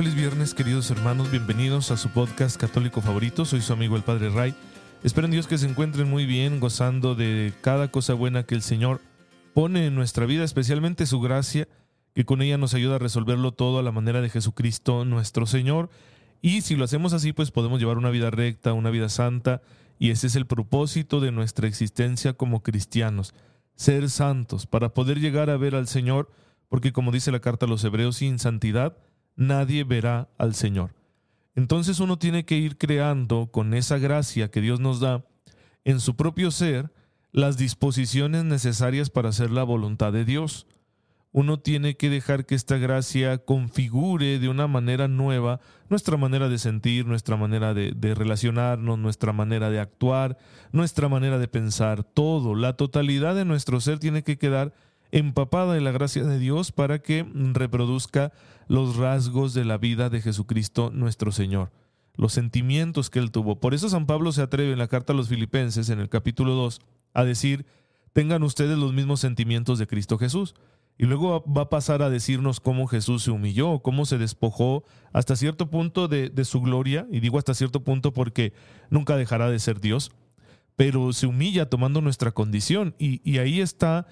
Feliz viernes, queridos hermanos. Bienvenidos a su podcast católico favorito. Soy su amigo el Padre Ray. Espero en Dios que se encuentren muy bien, gozando de cada cosa buena que el Señor pone en nuestra vida, especialmente su gracia, que con ella nos ayuda a resolverlo todo a la manera de Jesucristo nuestro Señor. Y si lo hacemos así, pues podemos llevar una vida recta, una vida santa, y ese es el propósito de nuestra existencia como cristianos, ser santos, para poder llegar a ver al Señor, porque como dice la carta a los Hebreos, sin santidad, nadie verá al Señor. Entonces uno tiene que ir creando con esa gracia que Dios nos da en su propio ser las disposiciones necesarias para hacer la voluntad de Dios. Uno tiene que dejar que esta gracia configure de una manera nueva nuestra manera de sentir, nuestra manera de, relacionarnos, nuestra manera de actuar, nuestra manera de pensar, todo, la totalidad de nuestro ser tiene que quedar empapada de la gracia de Dios para que reproduzca los rasgos de la vida de Jesucristo nuestro Señor, los sentimientos que él tuvo. Por eso San Pablo se atreve en la carta a los filipenses, en el capítulo 2, a decir, tengan ustedes los mismos sentimientos de Cristo Jesús. Y luego va a pasar a decirnos cómo Jesús se humilló, cómo se despojó hasta cierto punto de, de su gloria, y digo hasta cierto punto porque nunca dejará de ser Dios, pero se humilla tomando nuestra condición. Y, y ahí está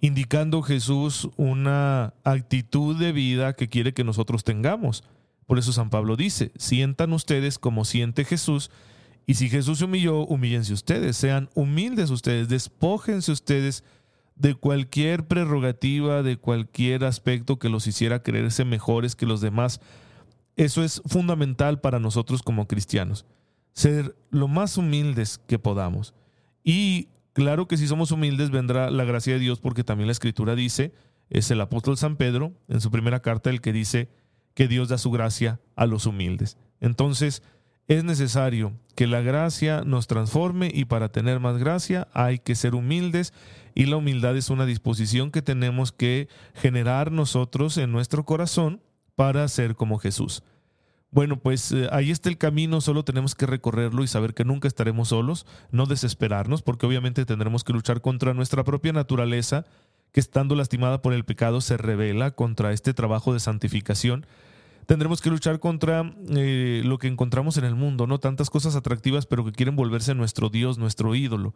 indicando Jesús una actitud de vida que quiere que nosotros tengamos. Por eso San Pablo dice, sientan ustedes como siente Jesús, y si Jesús se humilló, humíllense ustedes, sean humildes ustedes, despójense ustedes de cualquier prerrogativa, de cualquier aspecto que los hiciera creerse mejores que los demás. Eso es fundamental para nosotros como cristianos, ser lo más humildes que podamos. Y Claro que si somos humildes vendrá la gracia de Dios porque también la escritura dice, es el apóstol San Pedro en su primera carta el que dice que Dios da su gracia a los humildes. Entonces es necesario que la gracia nos transforme y para tener más gracia hay que ser humildes y la humildad es una disposición que tenemos que generar nosotros en nuestro corazón para ser como Jesús. Bueno, pues eh, ahí está el camino, solo tenemos que recorrerlo y saber que nunca estaremos solos, no desesperarnos, porque obviamente tendremos que luchar contra nuestra propia naturaleza, que estando lastimada por el pecado se revela contra este trabajo de santificación. Tendremos que luchar contra eh, lo que encontramos en el mundo, ¿no? Tantas cosas atractivas, pero que quieren volverse nuestro Dios, nuestro ídolo.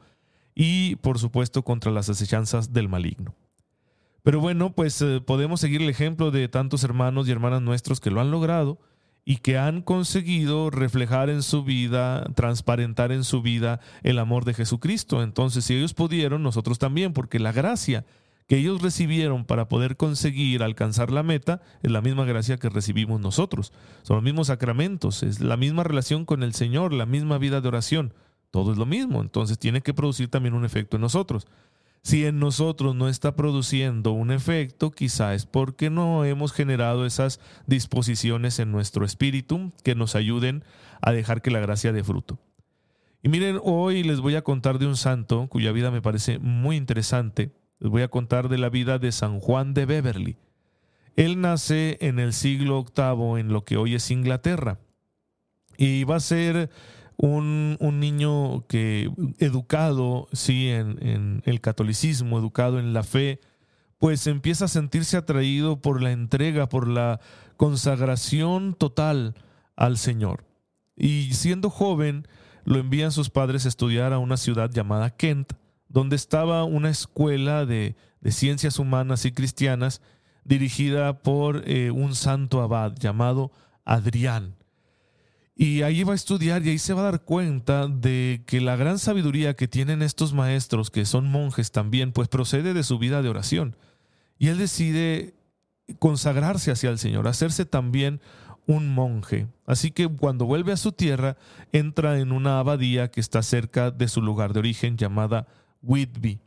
Y, por supuesto, contra las asechanzas del maligno. Pero bueno, pues eh, podemos seguir el ejemplo de tantos hermanos y hermanas nuestros que lo han logrado y que han conseguido reflejar en su vida, transparentar en su vida el amor de Jesucristo. Entonces, si ellos pudieron, nosotros también, porque la gracia que ellos recibieron para poder conseguir alcanzar la meta es la misma gracia que recibimos nosotros. Son los mismos sacramentos, es la misma relación con el Señor, la misma vida de oración. Todo es lo mismo, entonces tiene que producir también un efecto en nosotros. Si en nosotros no está produciendo un efecto, quizá es porque no hemos generado esas disposiciones en nuestro espíritu que nos ayuden a dejar que la gracia dé fruto. Y miren, hoy les voy a contar de un santo cuya vida me parece muy interesante. Les voy a contar de la vida de San Juan de Beverly. Él nace en el siglo VIII en lo que hoy es Inglaterra y va a ser un, niño que educado, sí, en, en el catolicismo, educado en la fe, pues empieza a sentirse atraído por la entrega, por la consagración total al Señor. Y siendo joven, lo envían sus padres a estudiar a una ciudad llamada Kent, donde estaba una escuela de, de ciencias humanas y cristianas dirigida por eh, un santo abad llamado Adrián. Y ahí va a estudiar y ahí se va a dar cuenta de que la gran sabiduría que tienen estos maestros, que son monjes también, pues procede de su vida de oración. Y él decide consagrarse hacia el Señor, hacerse también un monje. Así que cuando vuelve a su tierra, entra en una abadía que está cerca de su lugar de origen llamada Whitby.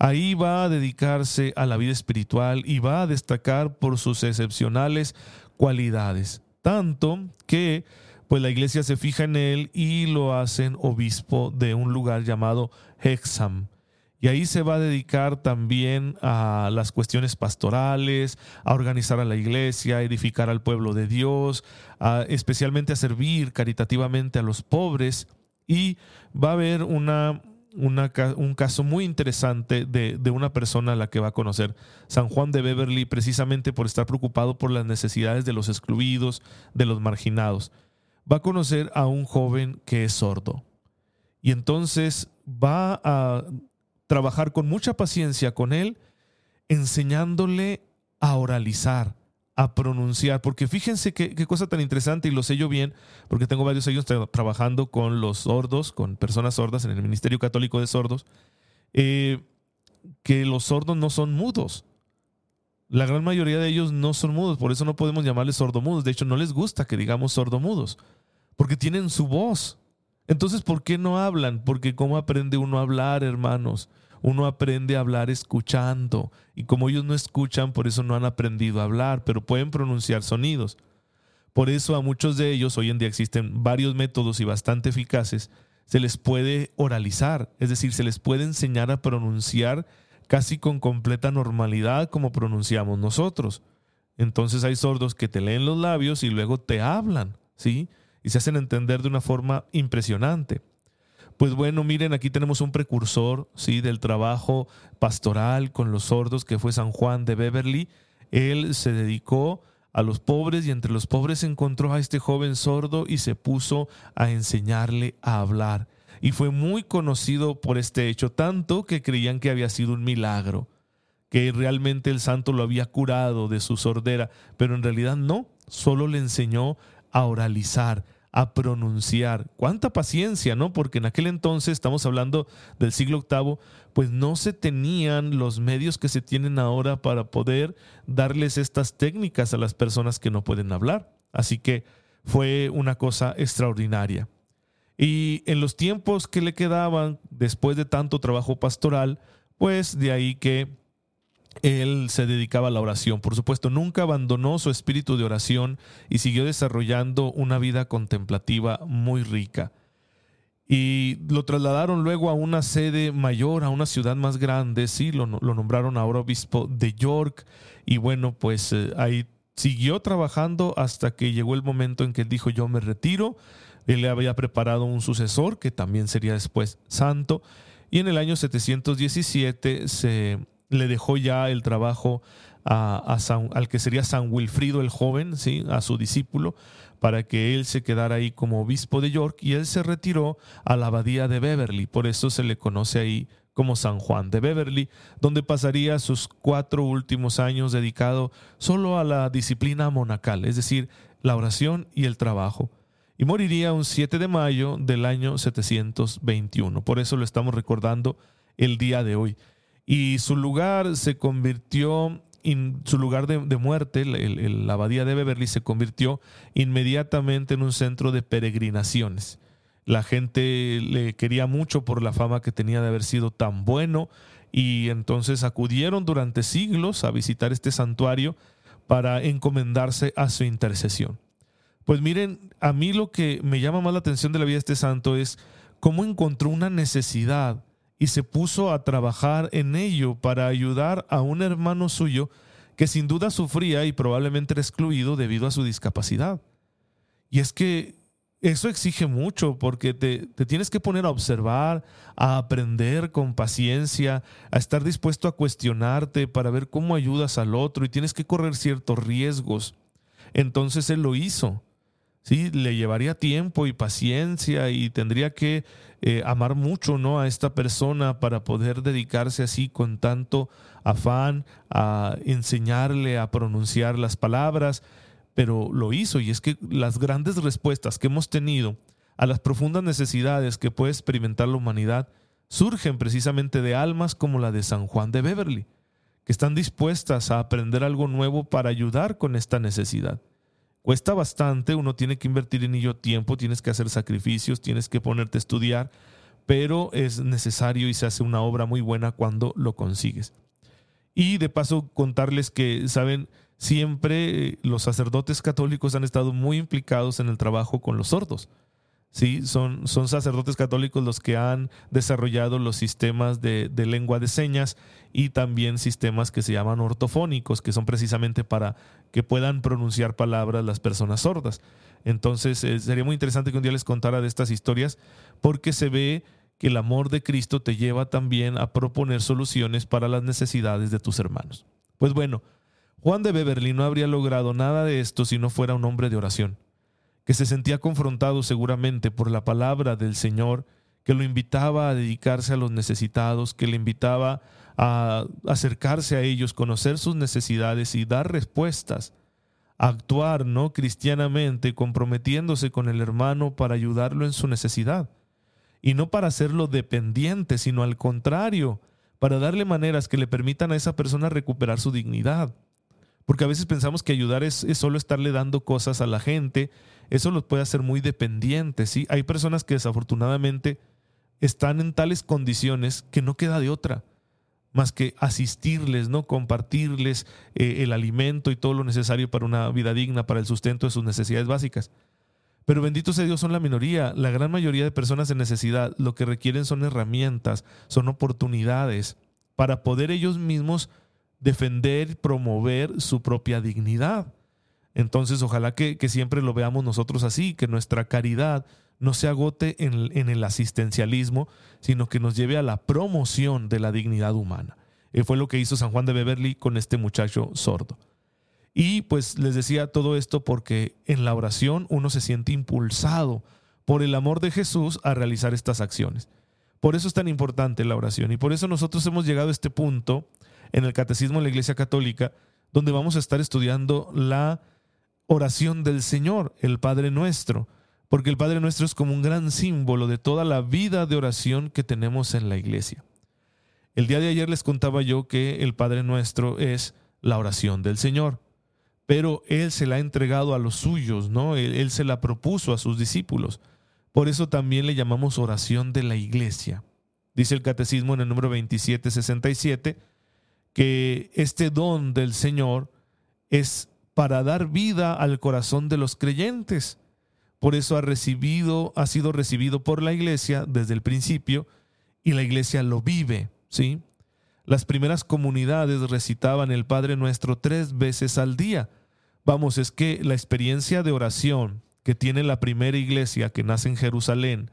Ahí va a dedicarse a la vida espiritual y va a destacar por sus excepcionales cualidades. Tanto que pues la iglesia se fija en él y lo hacen obispo de un lugar llamado Hexham. Y ahí se va a dedicar también a las cuestiones pastorales, a organizar a la iglesia, a edificar al pueblo de Dios, especialmente a servir caritativamente a los pobres. Y va a haber una, un caso muy interesante de, de, una persona a la que va a conocer, San Juan de Beverly, precisamente por estar preocupado por las necesidades de los excluidos, de los marginados. Va a conocer a un joven que es sordo. Y entonces va a trabajar con mucha paciencia con él, enseñándole a oralizar, a pronunciar, porque fíjense qué, cosa tan interesante, y lo sé yo bien, porque tengo varios años trabajando con los sordos, con personas sordas en el Ministerio Católico de Sordos, eh, que los sordos no son mudos. La gran mayoría de ellos no son mudos, por eso no podemos llamarles sordomudos. De hecho, no les gusta que digamos sordomudos, porque tienen su voz. Entonces, ¿por qué no hablan? Porque ¿cómo aprende uno a hablar, hermanos? Uno aprende a hablar escuchando. Y como ellos no escuchan, por eso no han aprendido a hablar, pero pueden pronunciar sonidos. Por eso a muchos de ellos, hoy en día existen varios métodos y bastante eficaces, se les puede oralizar, es decir, se les puede enseñar a pronunciar casi con completa normalidad como pronunciamos nosotros. Entonces hay sordos que te leen los labios y luego te hablan, ¿sí? Y se hacen entender de una forma impresionante. Pues bueno, miren, aquí tenemos un precursor ¿sí? del trabajo pastoral con los sordos que fue San Juan de Beverly. Él se dedicó a los pobres y entre los pobres encontró a este joven sordo y se puso a enseñarle a hablar. Y fue muy conocido por este hecho, tanto que creían que había sido un milagro, que realmente el santo lo había curado de su sordera, pero en realidad no, solo le enseñó a oralizar, a pronunciar. Cuánta paciencia, ¿no? Porque en aquel entonces, estamos hablando del siglo VIII, pues no se tenían los medios que se tienen ahora para poder darles estas técnicas a las personas que no pueden hablar. Así que fue una cosa extraordinaria. Y en los tiempos que le quedaban, después de tanto trabajo pastoral, pues de ahí que él se dedicaba a la oración. Por supuesto, nunca abandonó su espíritu de oración y siguió desarrollando una vida contemplativa muy rica. Y lo trasladaron luego a una sede mayor, a una ciudad más grande, sí, lo, nombraron ahora obispo de York. Y bueno, pues eh, ahí siguió trabajando hasta que llegó el momento en que él dijo, yo me retiro. Él le había preparado un sucesor, que también sería después santo. Y en el año 717 se le dejó ya el trabajo al que sería San Wilfrido el joven, ¿sí? a su discípulo, para que él se quedara ahí como obispo de York y él se retiró a la abadía de Beverly, por eso se le conoce ahí como San Juan de Beverly, donde pasaría sus cuatro últimos años dedicado solo a la disciplina monacal, es decir, la oración y el trabajo. Y moriría un 7 de mayo del año 721. Por eso lo estamos recordando el día de hoy y su lugar se convirtió, en su lugar de, muerte, la abadía de Beverly, se convirtió inmediatamente en un centro de peregrinaciones. La gente le quería mucho por la fama que tenía de haber sido tan bueno y entonces acudieron durante siglos a visitar este santuario para encomendarse a su intercesión. Pues miren, a mí lo que me llama más la atención de la vida de este santo es cómo encontró una necesidad y se puso a trabajar en ello para ayudar a un hermano suyo que sin duda sufría y probablemente era excluido debido a su discapacidad. Y es que eso exige mucho porque te, tienes que poner a observar, a aprender con paciencia, a estar dispuesto a cuestionarte para ver cómo ayudas al otro y tienes que correr ciertos riesgos. Entonces él lo hizo. Sí, le llevaría tiempo y paciencia y tendría que eh, amar mucho ¿no? a esta persona para poder dedicarse así con tanto afán a enseñarle a pronunciar las palabras, pero lo hizo y es que las grandes respuestas que hemos tenido a las profundas necesidades que puede experimentar la humanidad surgen precisamente de almas como la de San Juan de Beverly, que están dispuestas a aprender algo nuevo para ayudar con esta necesidad. Cuesta bastante, uno tiene que invertir en ello tiempo, tienes que hacer sacrificios, tienes que ponerte a estudiar, pero es necesario y se hace una obra muy buena cuando lo consigues. Y de paso contarles que, saben, siempre eh, los sacerdotes católicos han estado muy implicados en el trabajo con los sordos. ¿Sí? Son, son sacerdotes católicos los que han desarrollado los sistemas de, lengua de señas y también sistemas que se llaman ortofónicos, que son precisamente para que puedan pronunciar palabras las personas sordas. Entonces, eh, sería muy interesante que un día les contara de estas historias, porque se ve que el amor de Cristo te lleva también a proponer soluciones para las necesidades de tus hermanos. Pues bueno, Juan de Beverly no habría logrado nada de esto si no fuera un hombre de oración que se sentía confrontado seguramente por la palabra del Señor, que lo invitaba a dedicarse a los necesitados, que le invitaba a acercarse a ellos, conocer sus necesidades y dar respuestas, actuar no cristianamente, comprometiéndose con el hermano para ayudarlo en su necesidad, y no para hacerlo dependiente, sino al contrario, para darle maneras que le permitan a esa persona recuperar su dignidad. Porque a veces pensamos que ayudar es, es solo estarle dando cosas a la gente eso los puede hacer muy dependientes. ¿sí? Hay personas que desafortunadamente están en tales condiciones que no queda de otra más que asistirles, ¿no? compartirles eh, el alimento y todo lo necesario para una vida digna, para el sustento de sus necesidades básicas. Pero bendito sea Dios, son la minoría. La gran mayoría de personas en necesidad lo que requieren son herramientas, son oportunidades para poder ellos mismos defender, promover su propia dignidad. Entonces, ojalá que, siempre lo veamos nosotros así, que nuestra caridad no se agote en, el asistencialismo, sino que nos lleve a la promoción de la dignidad humana. Eh, fue lo que hizo San Juan de Beverly con este muchacho sordo. Y pues les decía todo esto porque en la oración uno se siente impulsado por el amor de Jesús a realizar estas acciones. Por eso es tan importante la oración y por eso nosotros hemos llegado a este punto en el Catecismo de la Iglesia Católica, donde vamos a estar estudiando la oración del Señor, el Padre Nuestro, porque el Padre Nuestro es como un gran símbolo de toda la vida de oración que tenemos en la iglesia. El día de ayer les contaba yo que el Padre Nuestro es la oración del Señor, pero Él se la ha entregado a los suyos, ¿no? Él, se la propuso a sus discípulos. Por eso también le llamamos oración de la iglesia. Dice el Catecismo en el número 2767 que este don del Señor es para dar vida al corazón de los creyentes. Por eso ha recibido, ha sido recibido por la iglesia desde el principio y la iglesia lo vive, ¿sí? Las primeras comunidades recitaban el Padre Nuestro tres veces al día. Vamos, es que la experiencia de oración que tiene la primera iglesia que nace en Jerusalén,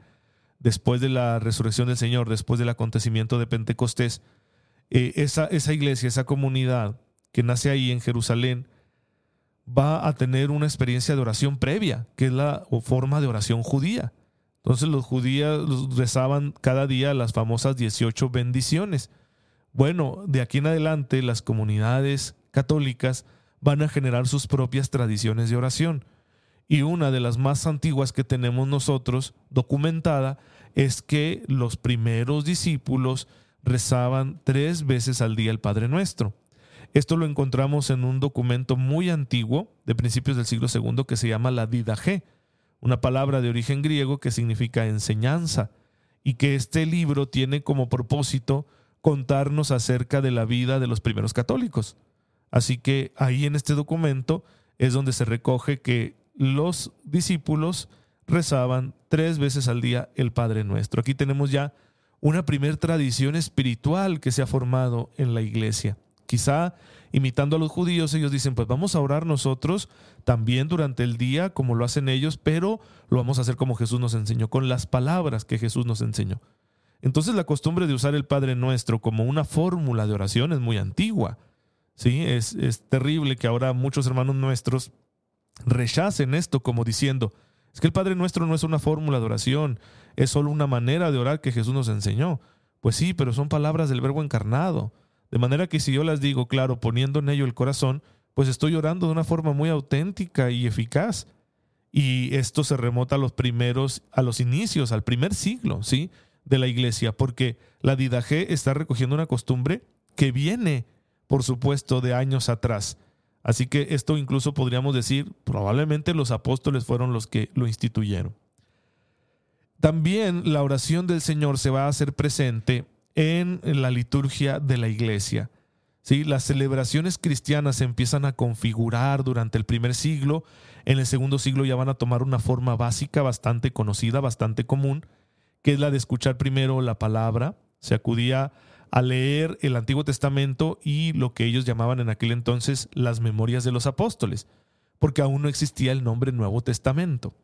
después de la resurrección del Señor, después del acontecimiento de Pentecostés, eh, esa, esa iglesia, esa comunidad que nace ahí en Jerusalén, va a tener una experiencia de oración previa, que es la forma de oración judía. Entonces los judíos rezaban cada día las famosas 18 bendiciones. Bueno, de aquí en adelante las comunidades católicas van a generar sus propias tradiciones de oración. Y una de las más antiguas que tenemos nosotros documentada es que los primeros discípulos rezaban tres veces al día el Padre Nuestro. Esto lo encontramos en un documento muy antiguo de principios del siglo II que se llama la Didaje, una palabra de origen griego que significa enseñanza, y que este libro tiene como propósito contarnos acerca de la vida de los primeros católicos. Así que ahí en este documento es donde se recoge que los discípulos rezaban tres veces al día el Padre Nuestro. Aquí tenemos ya una primer tradición espiritual que se ha formado en la iglesia. Quizá imitando a los judíos, ellos dicen, pues vamos a orar nosotros también durante el día como lo hacen ellos, pero lo vamos a hacer como Jesús nos enseñó, con las palabras que Jesús nos enseñó. Entonces la costumbre de usar el Padre Nuestro como una fórmula de oración es muy antigua. ¿sí? Es, es terrible que ahora muchos hermanos nuestros rechacen esto como diciendo, es que el Padre Nuestro no es una fórmula de oración, es solo una manera de orar que Jesús nos enseñó. Pues sí, pero son palabras del verbo encarnado. De manera que si yo las digo, claro, poniendo en ello el corazón, pues estoy orando de una forma muy auténtica y eficaz. Y esto se remota a los primeros, a los inicios, al primer siglo, ¿sí? De la iglesia, porque la didaje está recogiendo una costumbre que viene, por supuesto, de años atrás. Así que esto incluso podríamos decir, probablemente los apóstoles fueron los que lo instituyeron. También la oración del Señor se va a hacer presente en la liturgia de la iglesia. ¿sí? Las celebraciones cristianas se empiezan a configurar durante el primer siglo, en el segundo siglo ya van a tomar una forma básica bastante conocida, bastante común, que es la de escuchar primero la palabra. Se acudía a leer el Antiguo Testamento y lo que ellos llamaban en aquel entonces las memorias de los apóstoles, porque aún no existía el nombre Nuevo Testamento.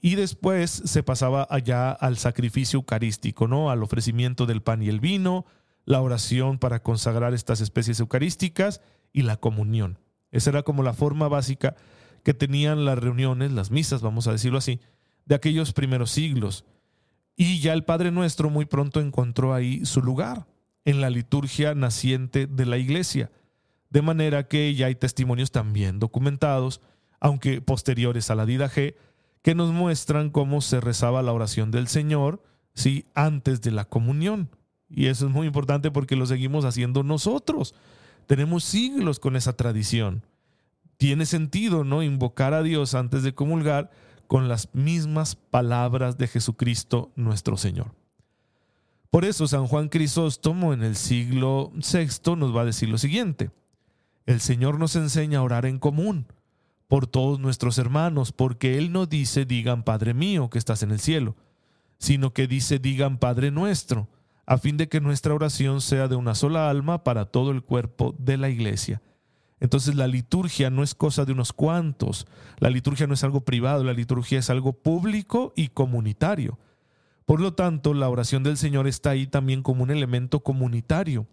Y después se pasaba allá al sacrificio eucarístico, ¿no? Al ofrecimiento del pan y el vino, la oración para consagrar estas especies eucarísticas y la comunión. Esa era como la forma básica que tenían las reuniones, las misas, vamos a decirlo así, de aquellos primeros siglos. Y ya el Padre Nuestro muy pronto encontró ahí su lugar en la liturgia naciente de la iglesia. De manera que ya hay testimonios también documentados, aunque posteriores a la G, que nos muestran cómo se rezaba la oración del Señor, ¿sí? antes de la comunión. Y eso es muy importante porque lo seguimos haciendo nosotros. Tenemos siglos con esa tradición. Tiene sentido, ¿no? Invocar a Dios antes de comulgar con las mismas palabras de Jesucristo nuestro Señor. Por eso San Juan Crisóstomo en el siglo VI nos va a decir lo siguiente. El Señor nos enseña a orar en común por todos nuestros hermanos, porque Él no dice digan Padre mío que estás en el cielo, sino que dice digan Padre nuestro, a fin de que nuestra oración sea de una sola alma para todo el cuerpo de la iglesia. Entonces la liturgia no es cosa de unos cuantos, la liturgia no es algo privado, la liturgia es algo público y comunitario. Por lo tanto, la oración del Señor está ahí también como un elemento comunitario,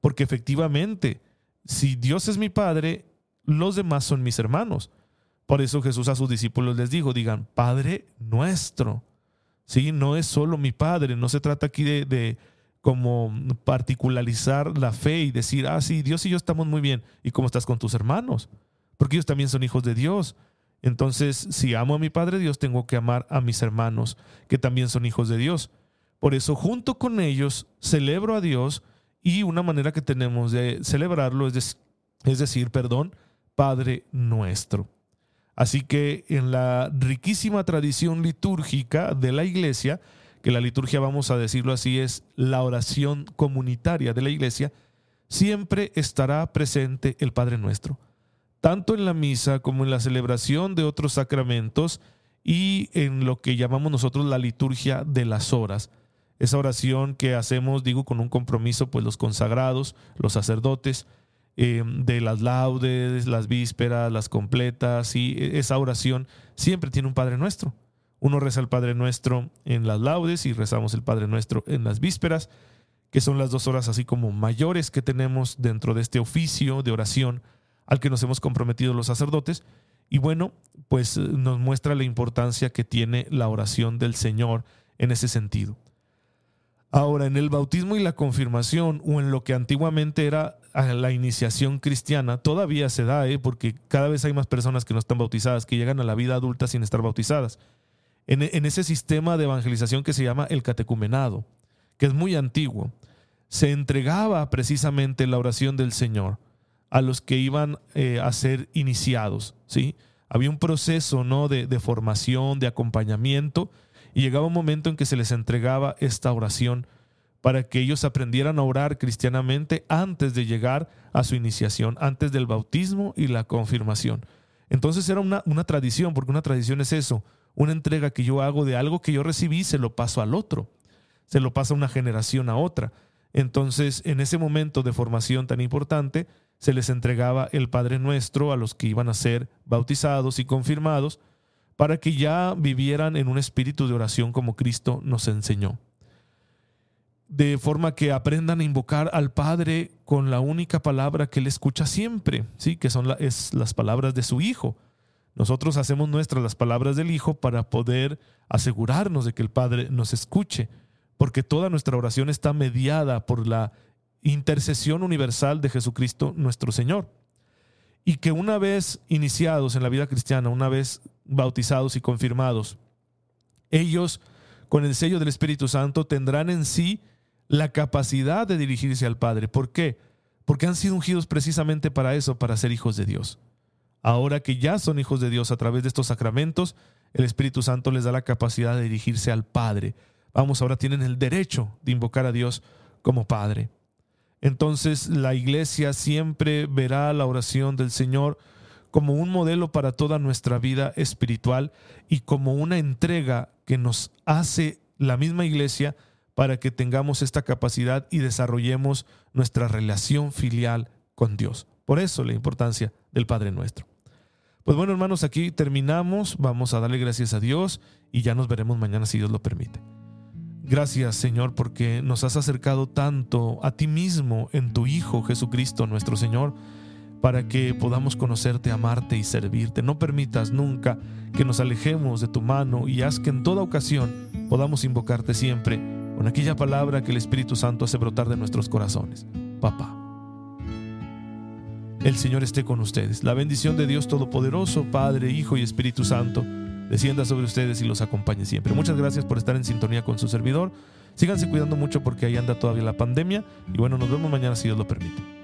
porque efectivamente, si Dios es mi Padre, los demás son mis hermanos. Por eso Jesús a sus discípulos les dijo, digan, Padre nuestro. Sí, no es solo mi Padre, no se trata aquí de, de como particularizar la fe y decir, ah, sí, Dios y yo estamos muy bien. ¿Y cómo estás con tus hermanos? Porque ellos también son hijos de Dios. Entonces, si amo a mi Padre Dios, tengo que amar a mis hermanos, que también son hijos de Dios. Por eso, junto con ellos, celebro a Dios y una manera que tenemos de celebrarlo es, es decir, perdón, Padre nuestro. Así que en la riquísima tradición litúrgica de la iglesia, que la liturgia, vamos a decirlo así, es la oración comunitaria de la iglesia, siempre estará presente el Padre nuestro tanto en la misa como en la celebración de otros sacramentos y en lo que llamamos nosotros la liturgia de las horas. Esa oración que hacemos, digo, con un compromiso, pues los consagrados, los sacerdotes, eh, de las laudes, las vísperas, las completas, y esa oración siempre tiene un Padre Nuestro. Uno reza el Padre Nuestro en las laudes y rezamos el Padre Nuestro en las vísperas, que son las dos horas así como mayores que tenemos dentro de este oficio de oración al que nos hemos comprometido los sacerdotes. Y bueno, pues eh, nos muestra la importancia que tiene la oración del Señor en ese sentido. Ahora, en el bautismo y la confirmación, o en lo que antiguamente era ah, la iniciación cristiana, todavía se da, ¿eh? porque cada vez hay más personas que no están bautizadas, que llegan a la vida adulta sin estar bautizadas. En, ese sistema de evangelización que se llama el catecumenado, que es muy antiguo, se entregaba precisamente la oración del Señor a los que iban eh, a ser iniciados, ¿sí? Había un proceso, ¿no? De formación, de acompañamiento, y llegaba un momento en que se les entregaba esta oración para que ellos aprendieran a orar cristianamente antes de llegar a su iniciación, antes del bautismo y la confirmación. Entonces era una, una, tradición, porque una tradición es eso, una entrega que yo hago de algo que yo recibí, se lo paso al otro, se lo pasa una generación a otra. Entonces, en ese momento de formación tan importante, se les entregaba el Padre Nuestro a los que iban a ser bautizados y confirmados, para que ya vivieran en un espíritu de oración como Cristo nos enseñó. De forma que aprendan a invocar al Padre con la única palabra que Él escucha siempre, ¿sí? que son es las palabras de su Hijo. Nosotros hacemos nuestras las palabras del Hijo para poder asegurarnos de que el Padre nos escuche, porque toda nuestra oración está mediada por la intercesión universal de Jesucristo nuestro Señor. Y que una vez iniciados en la vida cristiana, una vez bautizados y confirmados, ellos con el sello del Espíritu Santo tendrán en sí la capacidad de dirigirse al Padre. ¿Por qué? Porque han sido ungidos precisamente para eso, para ser hijos de Dios. Ahora que ya son hijos de Dios a través de estos sacramentos, el Espíritu Santo les da la capacidad de dirigirse al Padre. Vamos, ahora tienen el derecho de invocar a Dios como Padre. Entonces la iglesia siempre verá la oración del Señor como un modelo para toda nuestra vida espiritual y como una entrega que nos hace la misma iglesia para que tengamos esta capacidad y desarrollemos nuestra relación filial con Dios. Por eso la importancia del Padre nuestro. Pues bueno, hermanos, aquí terminamos. Vamos a darle gracias a Dios y ya nos veremos mañana si Dios lo permite. Gracias, Señor, porque nos has acercado tanto a ti mismo en tu Hijo Jesucristo, nuestro Señor, para que podamos conocerte, amarte y servirte. No permitas nunca que nos alejemos de tu mano y haz que en toda ocasión podamos invocarte siempre con aquella palabra que el Espíritu Santo hace brotar de nuestros corazones. Papá. El Señor esté con ustedes. La bendición de Dios Todopoderoso, Padre, Hijo y Espíritu Santo, descienda sobre ustedes y los acompañe siempre. Muchas gracias por estar en sintonía con su servidor. Síganse cuidando mucho porque ahí anda todavía la pandemia. Y bueno, nos vemos mañana si Dios lo permite.